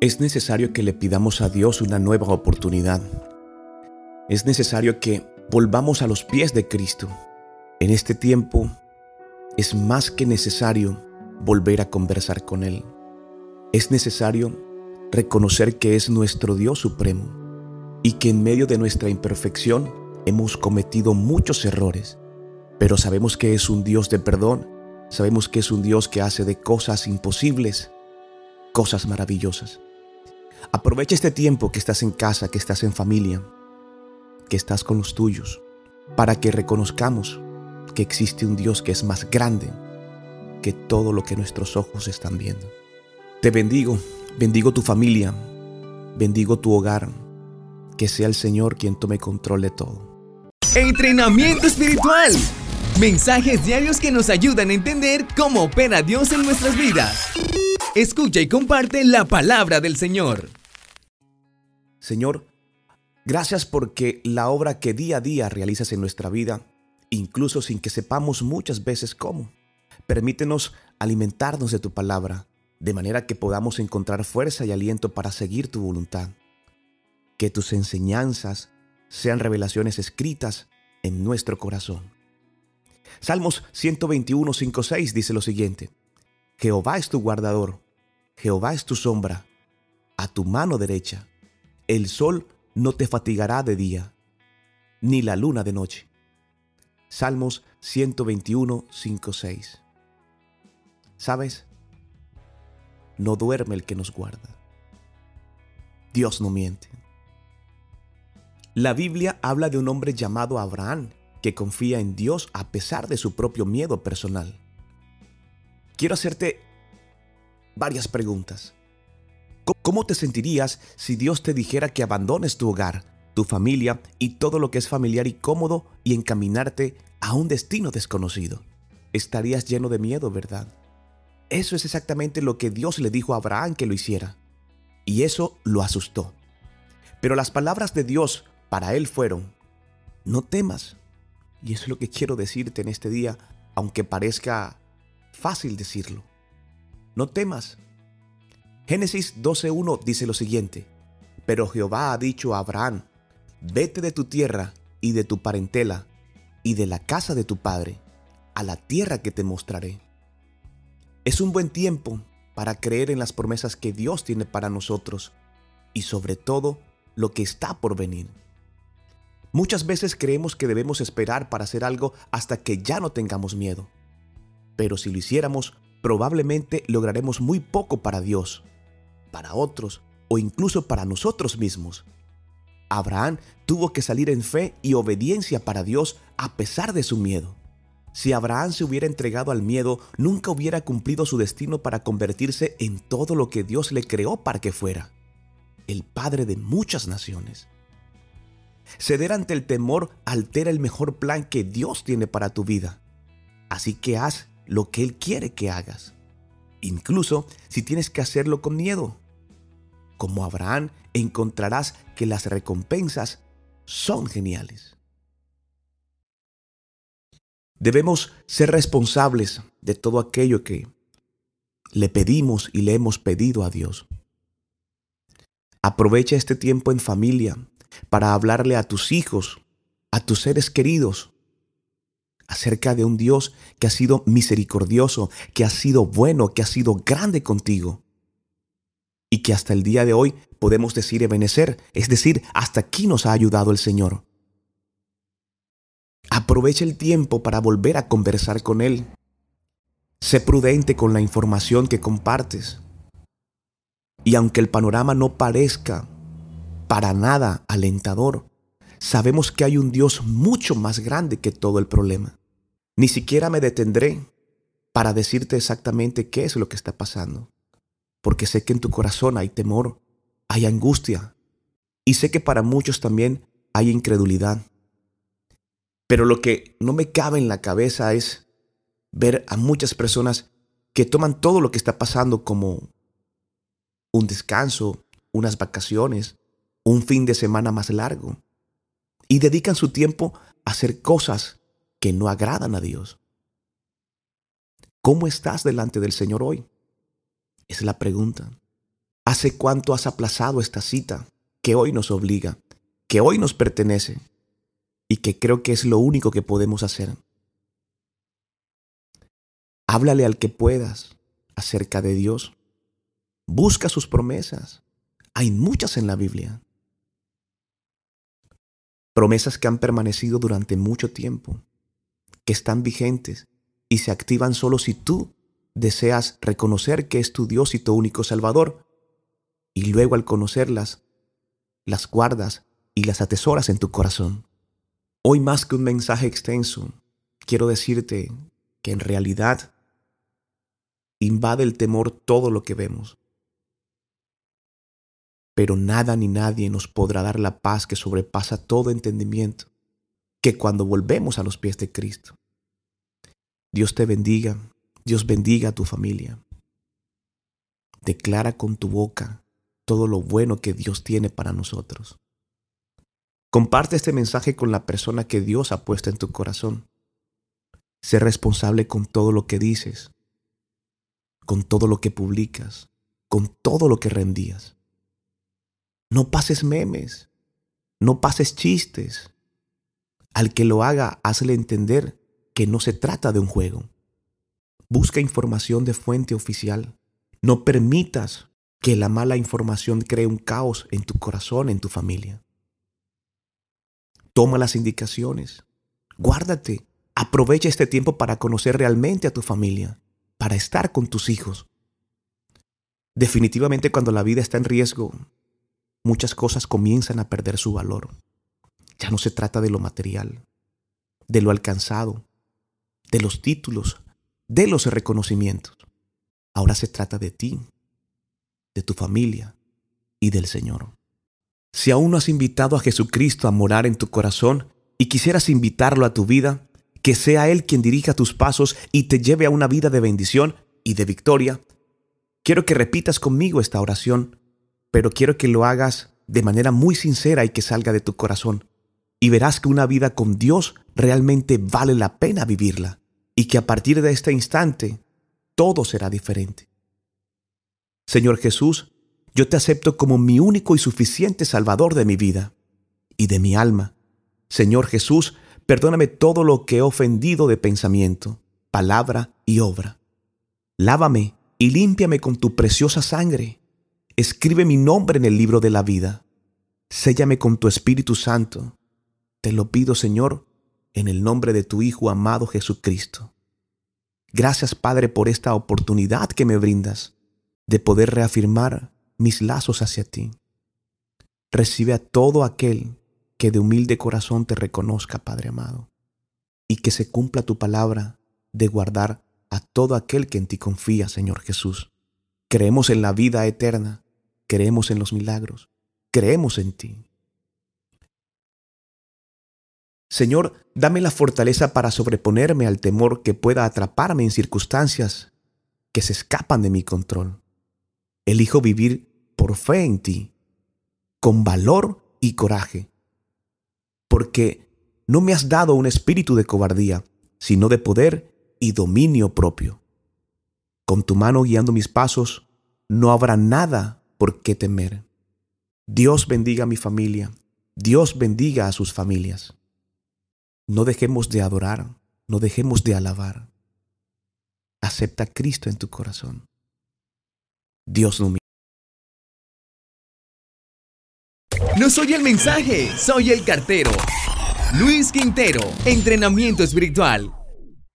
Es necesario que le pidamos a Dios una nueva oportunidad. Es necesario que volvamos a los pies de Cristo. En este tiempo es más que necesario volver a conversar con Él. Es necesario reconocer que es nuestro Dios supremo y que en medio de nuestra imperfección hemos cometido muchos errores, pero sabemos que es un Dios de perdón, sabemos que es un Dios que hace de cosas imposibles cosas maravillosas. Aprovecha este tiempo que estás en casa, que estás en familia, que estás con los tuyos, para que reconozcamos que existe un Dios que es más grande que todo lo que nuestros ojos están viendo. Te bendigo, bendigo tu familia, bendigo tu hogar, que sea el Señor quien tome control de todo. Entrenamiento espiritual. Mensajes diarios que nos ayudan a entender cómo opera Dios en nuestras vidas. Escucha y comparte la palabra del Señor. Señor, gracias porque la obra que día a día realizas en nuestra vida, incluso sin que sepamos muchas veces cómo, permítenos alimentarnos de tu palabra, de manera que podamos encontrar fuerza y aliento para seguir tu voluntad. Que tus enseñanzas sean revelaciones escritas en nuestro corazón. Salmos 121, 5, 6 dice lo siguiente. Jehová es tu guardador, Jehová es tu sombra, a tu mano derecha. El sol no te fatigará de día, ni la luna de noche. Salmos 121, 5, 6. ¿Sabes? No duerme el que nos guarda. Dios no miente. La Biblia habla de un hombre llamado Abraham que confía en Dios a pesar de su propio miedo personal quiero hacerte varias preguntas. ¿Cómo te sentirías si Dios te dijera que abandones tu hogar, tu familia y todo lo que es familiar y cómodo y encaminarte a un destino desconocido? Estarías lleno de miedo, ¿verdad? Eso es exactamente lo que Dios le dijo a Abraham que lo hiciera. Y eso lo asustó. Pero las palabras de Dios para él fueron, no temas. Y eso es lo que quiero decirte en este día, aunque parezca fácil decirlo. No temas. Génesis 12.1 dice lo siguiente, pero Jehová ha dicho a Abraham, vete de tu tierra y de tu parentela y de la casa de tu padre, a la tierra que te mostraré. Es un buen tiempo para creer en las promesas que Dios tiene para nosotros y sobre todo lo que está por venir. Muchas veces creemos que debemos esperar para hacer algo hasta que ya no tengamos miedo pero si lo hiciéramos, probablemente lograremos muy poco para Dios, para otros o incluso para nosotros mismos. Abraham tuvo que salir en fe y obediencia para Dios a pesar de su miedo. Si Abraham se hubiera entregado al miedo, nunca hubiera cumplido su destino para convertirse en todo lo que Dios le creó para que fuera, el padre de muchas naciones. Ceder ante el temor altera el mejor plan que Dios tiene para tu vida. Así que haz lo que Él quiere que hagas, incluso si tienes que hacerlo con miedo. Como Abraham, encontrarás que las recompensas son geniales. Debemos ser responsables de todo aquello que le pedimos y le hemos pedido a Dios. Aprovecha este tiempo en familia para hablarle a tus hijos, a tus seres queridos, acerca de un Dios que ha sido misericordioso, que ha sido bueno, que ha sido grande contigo. Y que hasta el día de hoy podemos decir Ebenecer, es decir, hasta aquí nos ha ayudado el Señor. Aprovecha el tiempo para volver a conversar con Él. Sé prudente con la información que compartes. Y aunque el panorama no parezca para nada alentador, sabemos que hay un Dios mucho más grande que todo el problema. Ni siquiera me detendré para decirte exactamente qué es lo que está pasando, porque sé que en tu corazón hay temor, hay angustia, y sé que para muchos también hay incredulidad. Pero lo que no me cabe en la cabeza es ver a muchas personas que toman todo lo que está pasando como un descanso, unas vacaciones, un fin de semana más largo, y dedican su tiempo a hacer cosas que no agradan a Dios. ¿Cómo estás delante del Señor hoy? Es la pregunta. ¿Hace cuánto has aplazado esta cita que hoy nos obliga, que hoy nos pertenece y que creo que es lo único que podemos hacer? Háblale al que puedas acerca de Dios. Busca sus promesas. Hay muchas en la Biblia. Promesas que han permanecido durante mucho tiempo, que están vigentes y se activan solo si tú deseas reconocer que es tu Dios y tu único Salvador, y luego al conocerlas, las guardas y las atesoras en tu corazón. Hoy más que un mensaje extenso, quiero decirte que en realidad invade el temor todo lo que vemos. Pero nada ni nadie nos podrá dar la paz que sobrepasa todo entendimiento, que cuando volvemos a los pies de Cristo. Dios te bendiga, Dios bendiga a tu familia. Declara con tu boca todo lo bueno que Dios tiene para nosotros. Comparte este mensaje con la persona que Dios ha puesto en tu corazón. Sé responsable con todo lo que dices con todo lo que publicas, con todo lo que rendías. No pases memes, no pases chistes. Al que lo haga, hazle entender que no se trata de un juego. Busca información de fuente oficial. No permitas que la mala información cree un caos en tu corazón, en tu familia. Toma las indicaciones. Guárdate. Aprovecha este tiempo para conocer realmente a tu familia para estar con tus hijos. Definitivamente cuando la vida está en riesgo, muchas cosas comienzan a perder su valor. Ya no se trata de lo material, de lo alcanzado, de los títulos, de los reconocimientos. Ahora se trata de ti, de tu familia y del Señor. Si aún no has invitado a Jesucristo a morar en tu corazón y quisieras invitarlo a tu vida, que sea Él quien dirija tus pasos y te lleve a una vida de bendición y de victoria. Quiero que repitas conmigo esta oración, pero quiero que lo hagas de manera muy sincera y que salga de tu corazón. Y verás que una vida con Dios realmente vale la pena vivirla y que a partir de este instante todo será diferente. Señor Jesús, yo te acepto como mi único y suficiente Salvador de mi vida y de mi alma. Señor Jesús, Perdóname todo lo que he ofendido de pensamiento, palabra y obra. Lávame y límpiame con tu preciosa sangre. Escribe mi nombre en el libro de la vida. Séllame con tu Espíritu Santo. Te lo pido, Señor, en el nombre de tu Hijo amado Jesucristo. Gracias, Padre, por esta oportunidad que me brindas de poder reafirmar mis lazos hacia ti. Recibe a todo aquel que de humilde corazón te reconozca, Padre amado, y que se cumpla tu palabra de guardar a todo aquel que en ti confía, Señor Jesús. Creemos en la vida eterna, creemos en los milagros, creemos en ti. Señor, dame la fortaleza para sobreponerme al temor que pueda atraparme en circunstancias que se escapan de mi control. Elijo vivir por fe en ti, con valor y coraje, porque no me has dado un espíritu de cobardía, sino de poder y dominio propio. Con tu mano guiando mis pasos, no habrá nada por qué temer. Dios bendiga a mi familia, Dios bendiga a sus familias. No dejemos de adorar, no dejemos de alabar. Acepta a Cristo en tu corazón. Dios no No soy el mensaje, soy el cartero. Luis Quintero, entrenamiento espiritual.